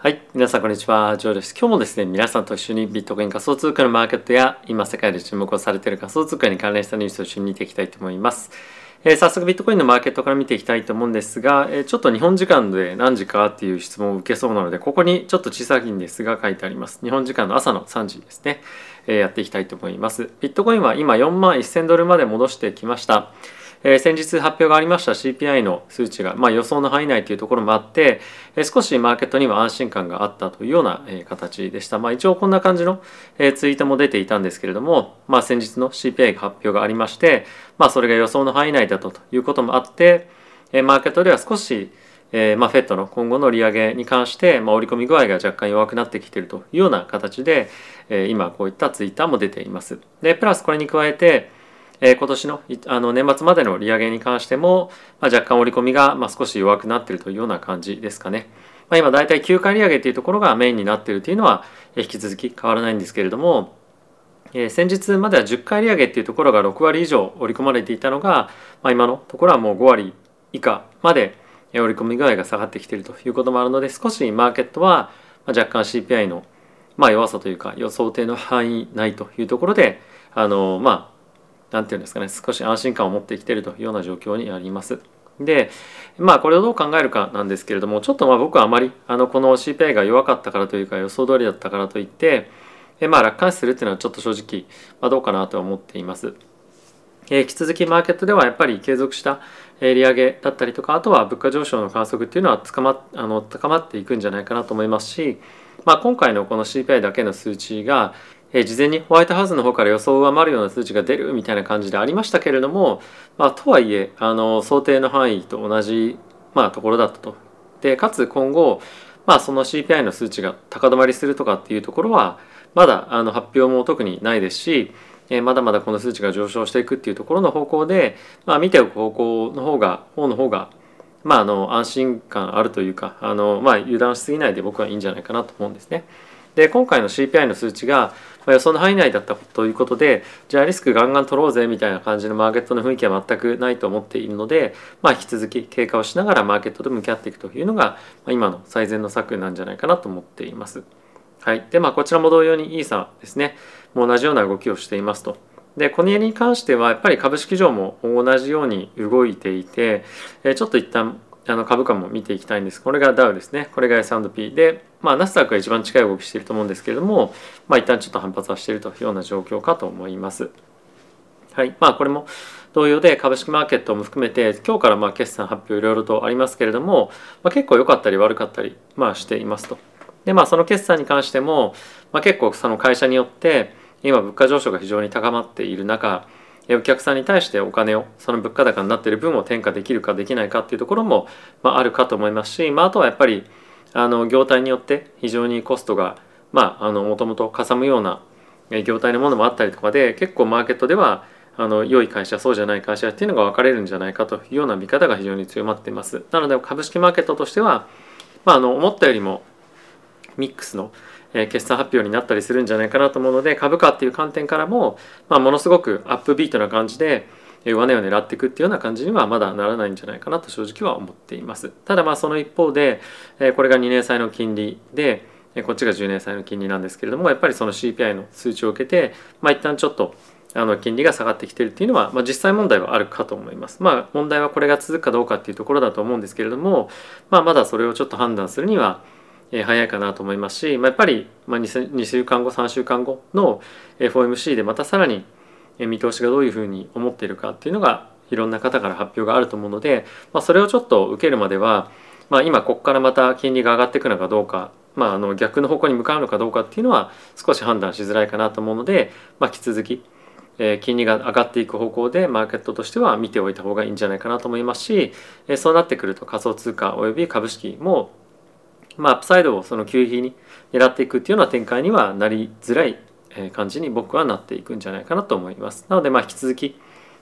はい、皆さんこんにちは、ジョーです。今日もですね、皆さんと一緒にビットコイン仮想通貨のマーケットや今世界で注目をされている仮想通貨に関連したニュースを一緒に見ていきたいと思います。えー早速ビットコインのマーケットから見ていきたいと思うんですが、えーちょっと日本時間で何時かっていう質問を受けそうなので、ここにちょっと小さいんですが書いてあります。日本時間の朝の3時ですね、えーやっていきたいと思います。ビットコインは今4万1000ドルまで戻してきました。えー先日発表がありました CPI の数値が、まあ、予想の範囲内というところもあって、えー少しマーケットには安心感があったというような、えー形でした。まあ、一応こんな感じの、えーツイートも出ていたんですけれども、まあ、先日の CPI 発表がありまして、まあ、それが予想の範囲内だということもあって、えーマーケットでは少し、えーまあ、FED の今後の利上げに関して、まあ、織り込み具合が若干弱くなってきているというような形で、えー今こういったツイッターも出ています。でプラスこれに加えて、え今年のあの年末までの利上げに関しても、まあ、若干織り込みが、まあ、少し弱くなっているというような感じですかね。まあ、今大体9回利上げというところがメインになっているというのは、引き続き変わらないんですけれども、え先日までは10回利上げっていうところが6割以上織り込まれていたのが、まあ、今のところはもう5割以下までえ織り込み具合が下がってきているということもあるので少しマーケットは若干 CPI のまあ弱さというか予想定の範囲内というところであのまあなんていうんですかね少し安心感を持ってきているというような状況にあります。でまあこれをどう考えるかなんですけれどもちょっとまあ僕はあまりあのこの CPI が弱かったからというか予想通りだったからといってえまあ楽観視するっていうのはちょっと正直、まあ、どうかなとは思っています。え引き続きマーケットではやっぱり継続した利上げだったりとかあとは物価上昇の観測っていうのはつかまあの高まっていくんじゃないかなと思いますし、まあ、今回のこの CPI だけの数値がえ事前にホワイトハウスの方から予想を上回るような数値が出るみたいな感じでありましたけれども、まあ、とはいえあの想定の範囲と同じ、まあ、ところだったと。でかつ今後、まあ、その CPI の数値が高止まりするとかっていうところはまだあの発表も特にないですし、えまだまだこの数値が上昇していくっていうところの方向で、まあ、見ておく方向の方が方の方がまあ、あの安心感あるというかあの、まあ、油断しすぎないで僕はいいんじゃないかなと思うんですね。で今回の CPI の数値が予想の範囲内だったということでじゃあリスクガンガン取ろうぜみたいな感じのマーケットの雰囲気は全くないと思っているので、まあ、引き続き経過をしながらマーケットと向き合っていくというのが、ま、今の最善の策なんじゃないかなと思っています。はい、でまあこちらも同様にイーサですねもう同じような動きをしていますと。でこの家に関してはやっぱり株式上も同じように動いていて、ちょっと一旦あの株価も見ていきたいんですこれがダウですねこれが S&P で、まあ、ナスダックが一番近い動きしていると思うんですけれども、まあ、一旦ちょっと反発はしているというような状況かと思います。はいまあ、これも同様で株式マーケットも含めて今日からまあ決算発表いろいろとありますけれども、まあ、結構良かったり悪かったり、まあ、していますと。でまあその決算に関しても、まあ、結構その会社によって今物価上昇が非常に高まっている中お客さんに対してお金をその物価高になっている分を転嫁できるかできないかっていうところも、まあ、あるかと思いますし、まあ、あとはやっぱりあの業態によって非常にコストがもともとかさむような業態のものもあったりとかで結構マーケットではあの良い会社そうじゃない会社っていうのが分かれるんじゃないかというような見方が非常に強まっています。なので株式マーケットとしては、まあ、あの思ったよりもミックスのえ決算発表になったりするんじゃないかなと思うので株価っていう観点からも、まあ、ものすごくアップビートな感じでえ上値を狙っていくっていうような感じにはまだならないんじゃないかなと正直は思っていますただまあその一方でえこれが2年債の金利でえこっちが10年債の金利なんですけれどもやっぱりその CPI の数値を受けてまあ一旦ちょっとあの金利が下がってきてるっていうのは、まあ、実際問題はあるかと思います。まあ問題はこれが続くかどうかっていうところだと思うんですけれども、まあ、まだそれをちょっと判断するにはえ早いかなと思いますし、まあ、やっぱり、まあ、2, 2週間後3週間後の FOMC でまたさらに見通しがどういうふうに思っているかっていうのがいろんな方から発表があると思うので、まあ、それをちょっと受けるまでは、まあ、今ここからまた金利が上がっていくのかどうか、まあ、あの逆の方向に向かうのかどうかっていうのは少し判断しづらいかなと思うので、まあ、引き続きえ金利が上がっていく方向でマーケットとしては見ておいた方がいいんじゃないかなと思いますし、えそうなってくると仮想通貨および株式もまあ、アップサイドをその急激に狙っていくっていうような展開にはなりづらい感じに僕はなっていくんじゃないかなと思います。なのでまあ引き続き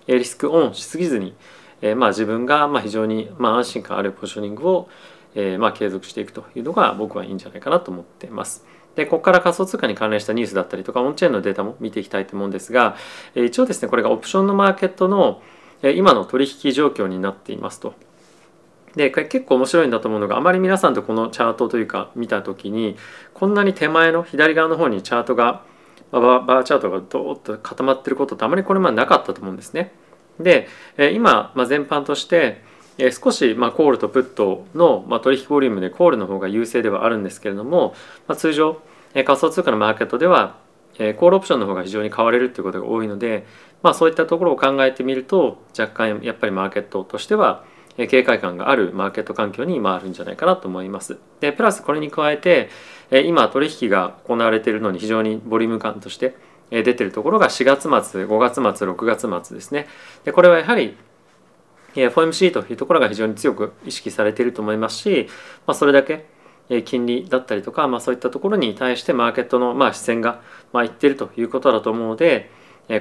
リスクオンしすぎずに、えーまあ自分がまあ非常にまあ安心感あるポジショニングをえーまあ継続していくというのが僕はいいんじゃないかなと思っています。でここから仮想通貨に関連したニュースだったりとかオンチェーンのデータも見ていきたいと思うんですが、一応ですねこれがオプションのマーケットの今の取引状況になっていますと。で結構面白いんだと思うのがあまり皆さんとこのチャートというか見た時にこんなに手前の左側の方にチャートがバーチャートがドーッと固まってることってあまりこれまでなかったと思うんですね。で今、まあ、全般として少し、まあ、コールとプットの、まあ、取引ボリュームでコールの方が優勢ではあるんですけれども、まあ、通常仮想通貨のマーケットではコールオプションの方が非常に買われるということが多いので、まあ、そういったところを考えてみると若干やっぱりマーケットとしては警戒感があるマーケット環境に今あるんじゃないかなと思います。でプラスこれに加えて今取引が行われているのに非常にボリューム感として出てるところが4月末5月末6月末ですね。でこれはやはり FOMC というところが非常に強く意識されていると思いますし、まあ、それだけ金利だったりとか、まあ、そういったところに対してマーケットのま視線がまあいっているということだと思うので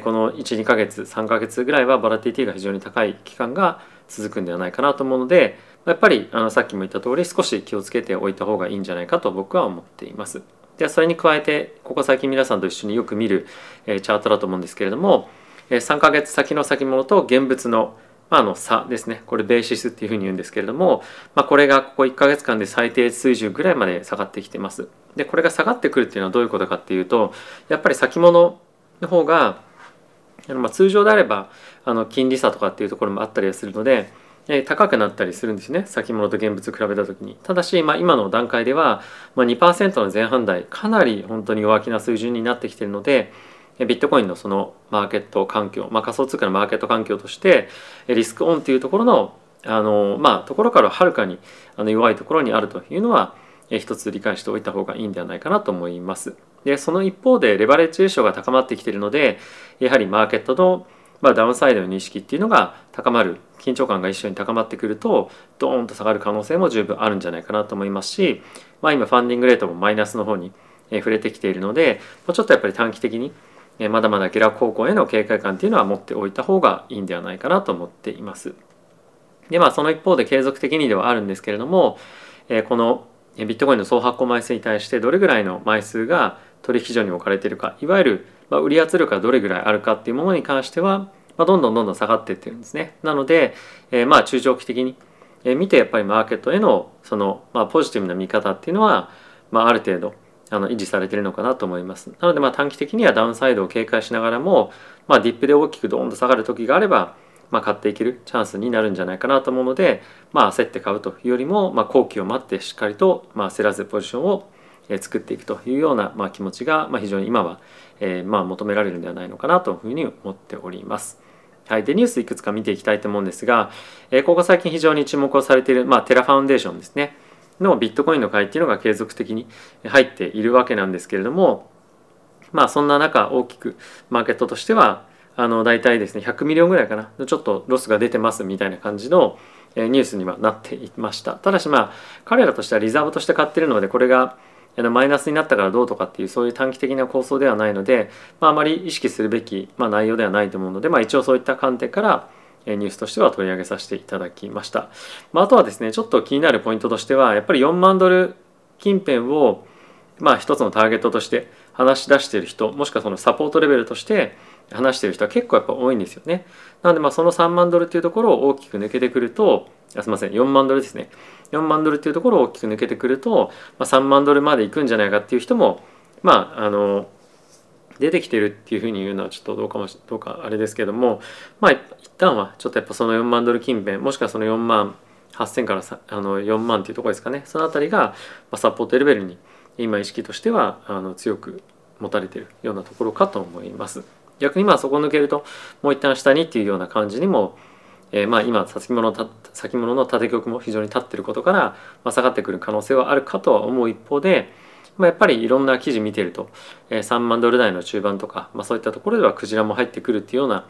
この12ヶ月3ヶ月ぐらいはボラティティが非常に高い期間が続くんではないかなと思うのでやっぱりあのさっきも言った通り少し気をつけておいた方がいいんじゃないかと僕は思っています。ではそれに加えてここ最近皆さんと一緒によく見るチャートだと思うんですけれども3ヶ月先の先物と現物のまあ、の差ですねこれベーシスっていうふうに言うんですけれども、まあ、これがここ1ヶ月間で最低水準ぐらいまで下がってきてますでこれが下がってくるっていうのはどういうことかっていうとやっぱり先物の方がまあ通常であればあの金利差とかっていうところもあったりするのでえ高くなったりするんですね先物と現物比べた時にただし、まあ、今の段階では、まあ、2%の前半台かなり本当に弱気な水準になってきているのでビットコインのそのマーケット環境、まあ、仮想通貨のマーケット環境としてリスクオンっていうところのあの、まあ、ところからはるかにあの弱いところにあるというのは一つ理解しておいた方がいいんではないかなと思います。でその一方でレバレッジレーションが高まってきているのでやはりマーケットのまあ、ダウンサイドの認識っていうのが高まる緊張感が一緒に高まってくるとドーンと下がる可能性も十分あるんじゃないかなと思いますし、まあ、今ファンディングレートもマイナスの方に触れてきているのでもうちょっとやっぱり短期的にまだまだ下落方向への警戒感っていうのは持っておいた方がいいんではないかなと思っています。でまあその一方で継続的にではあるんですけれどもこのビットコインの総発行枚数に対してどれぐらいの枚数が取引所に置かれているかいわゆる売り圧力がどれぐらいあるかっていうものに関してはま、どんどんどんどん下がっていってるんですね。なので、えー、まあ中長期的に見てやっぱりマーケットへのその、まあ、ポジティブな見方っていうのは、まあ、ある程度あの維持されているのかなと思います。なのでまあ短期的にはダウンサイドを警戒しながらも、まあ、ディップで大きくドーンと下がる時があれば、まあ、買っていけるチャンスになるんじゃないかなと思うので、まあ、焦って買うというよりも、まあ、後期を待ってしっかりと、まあ、焦らずポジションを作っていくというような、まあ、気持ちが、まあ、非常に今は、え、まあ求められるんではないのかなというふうに思っております。はい、でニュースいくつか見ていきたいと思うんですが、えー、ここ最近非常に注目をされている、まあ、テラファウンデーションですね。のビットコインの買いっていうのが継続的に入っているわけなんですけれどもまあそんな中大きくマーケットとしてはあの大体ですね100 million ぐらいかなちょっとロスが出てますみたいな感じのニュースにはなっていました。ただしまあ彼らとしてはリザーブとして買ってるのでこれがマイナスになったからどうとかっていうそういう短期的な構想ではないので、まあ、あまり意識するべき、まあ、内容ではないと思うので、まあ、一応そういった観点からニュースとしては取り上げさせていただきました、まあ、あとはですねちょっと気になるポイントとしてはやっぱり4万ドル近辺をまあ一つのターゲットとして話し出している人もしくはそのサポートレベルとして話している人は結構やっぱ多いんですよね。なのでまあその3万ドルっていうところを大きく抜けてくるとすみません4万ドルですね4万ドルっていうところを大きく抜けてくると、まあ、3万ドルまで行くんじゃないかっていう人もまああの出てきてるっていうふうに言うのはちょっとどうかもどうかあれですけどもまあ一旦はちょっとやっぱその4万ドル近辺もしくはその4万8000からあの4万っていうところですかねその辺りが、まあ、サポートレベルに今意識としてはあの強く持たれているようなところかと思います。逆にまあそこ抜けるともう一旦下にっていうような感じにもえー、まあ今先物先物の縦玉も非常に立ってることから、まあ、下がってくる可能性はあるかとは思う一方で、まあ、やっぱりいろんな記事見てると、えー、3万ドル台の中盤とか、まあ、そういったところではクジラも入ってくるっていうような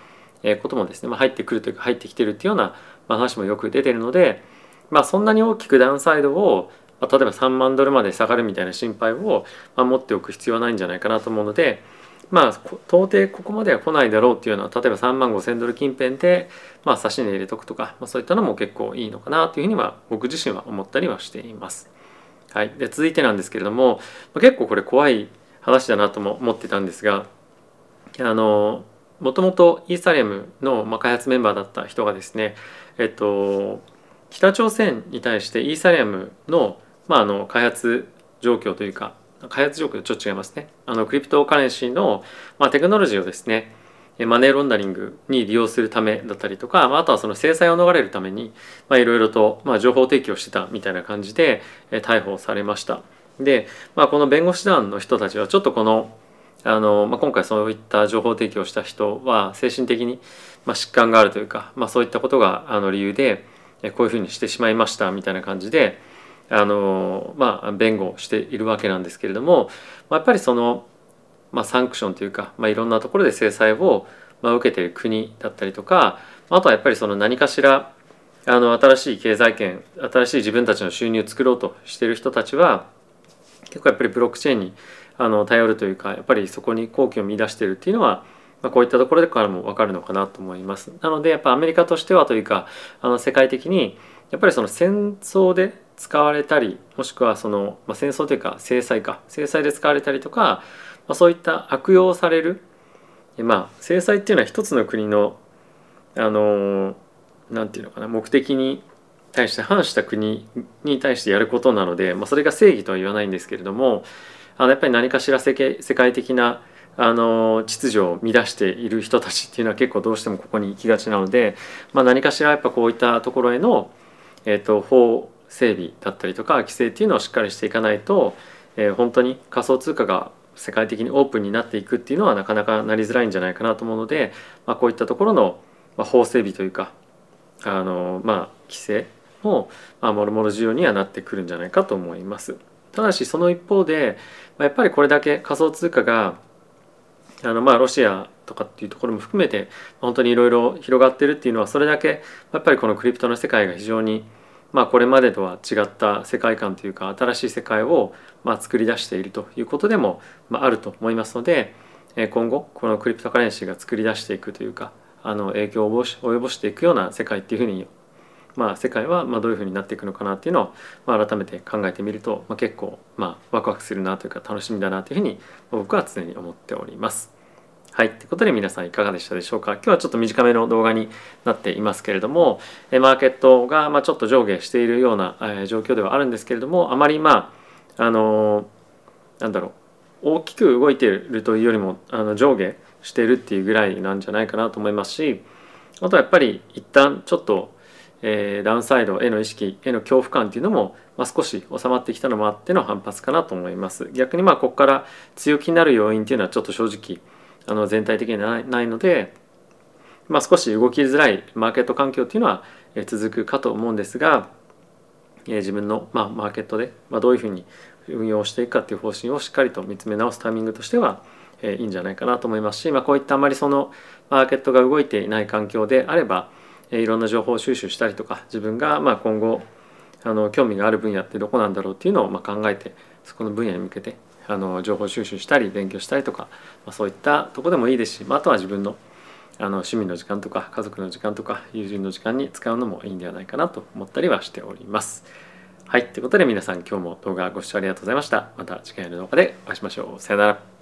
こともですね、まあ、入ってくるというか入ってきてるっていうような話もよく出てるので、まあ、そんなに大きくダウンサイドを例えば3万ドルまで下がるみたいな心配を、まあ、持っておく必要はないんじゃないかなと思うので、まあ到底ここまでは来ないだろうっていうのは例えば3万5千ドル近辺で、まあ、差し値入れとくとか、まあ、そういったのも結構いいのかなというふうには僕自身は思ったりはしています。はい、で続いてなんですけれども結構これ怖い話だなとも思ってたんですがあのもともとイーサリアムの開発メンバーだった人がですねえっと北朝鮮に対してイーサリアムの,、まあ、あの開発状況というか開発状況ちょっと違いますねあのクリプトカレンシーの、まあ、テクノロジーをですねマネーロンダリングに利用するためだったりとか、まあ、あとはその制裁を逃れるためにまあいろいろと、まあ、情報提供してたみたいな感じでえ逮捕されました。で、まあ、この弁護士団の人たちはちょっとこのあの、まあ、今回そういった情報提供した人は精神的に、まあ、疾患があるというか、まあ、そういったことがあの理由でこういうふうにしてしまいましたみたいな感じであの、まあ、弁護しているわけなんですけれども、まあ、やっぱりその、まあ、サンクションというか、まあ、いろんなところで制裁を、まあ、受けている国だったりとかあとはやっぱりその何かしらあの新しい経済圏新しい自分たちの収入を作ろうとしている人たちは結構やっぱりブロックチェーンにあの頼るというかやっぱりそこに好機を見出しているっていうのはまあ、こういったところからも分かるのかなと思います。なのでやっぱアメリカとしてはというかあの世界的にやっぱりその戦争で使われたりもしくはその、まあ、戦争というか制裁か。制裁で使われたりとか、まあ、そういった悪用される、まあ、制裁っていうのは一つの国のあのなんていうのかな目的に対して反した国に対してやることなので、まあ、それが正義とは言わないんですけれどもあのやっぱり何かしら世界的なあの秩序を乱している人たちっていうのは結構どうしてもここに行きがちなので、まあ、何かしらやっぱこういったところへの、えーと、法整備だったりとか規制っていうのをしっかりしていかないと、えー、本当に仮想通貨が世界的にオープンになっていくっていうのはなかなかなりづらいんじゃないかなと思うので、まあ、こういったところの法整備というかあの、まあ、規制も、まあ、もろもろ重要にはなってくるんじゃないかと思います。ただしその一方でまやっぱりこれだけ仮想通貨があのまあロシアとかっていうところも含めて本当にいろいろ広がってるっていうのはそれだけやっぱりこのクリプトの世界が非常にまあこれまでとは違った世界観というか新しい世界をま作り出しているということでもあると思いますので今後このクリプトカレンシーが作り出していくというかあの影響を及ぼしていくような世界っていうふうにまあ、世界はまどういうふうになっていくのかなっていうのを、まあ、改めて考えてみると、まあ、結構、まあ、ワクワクするなというか楽しみだなというふうに僕は常に思っております。はい。ということで皆さんいかがでしたでしょうか？今日はちょっと短めの動画になっていますけれども、マーケットがまちょっと上下しているような状況ではあるんですけれども、あまりまあ、あのなんだろう、大きく動いているというよりもあの上下しているっていうぐらいなんじゃないかなと思いますし、あとはやっぱり一旦ちょっとえ、ダウンサイドへの意識への恐怖感っていうのも、まあ、少し収まってきたのもあっての反発かなと思います逆にまあここから強気になる要因っていうのはちょっと正直あの全体的にはないので、まあ、少し動きづらいマーケット環境っていうのは続くかと思うんですが、自分の、まあ、マーケットで、まあ、どういうふうに運用していくかっていう方針をしっかりと見つめ直すタイミングとしては、いいんじゃないかなと思いますし、まあ、こういったあまりそのマーケットが動いていない環境であればいろんな情報収集したりとか自分がまあ今後あの興味がある分野ってどこなんだろうっていうのをまあ考えてそこの分野に向けてあの情報収集したり勉強したりとか、まあ、そういったとこでもいいですし、まあ、あとは自分のあの趣味の時間とか家族の時間とか友人の時間に使うのもいいんではないかなと思ったりはしております。はい。ということで皆さん今日も動画ご視聴ありがとうございました。また次回の動画でお会いしましょう。さよなら。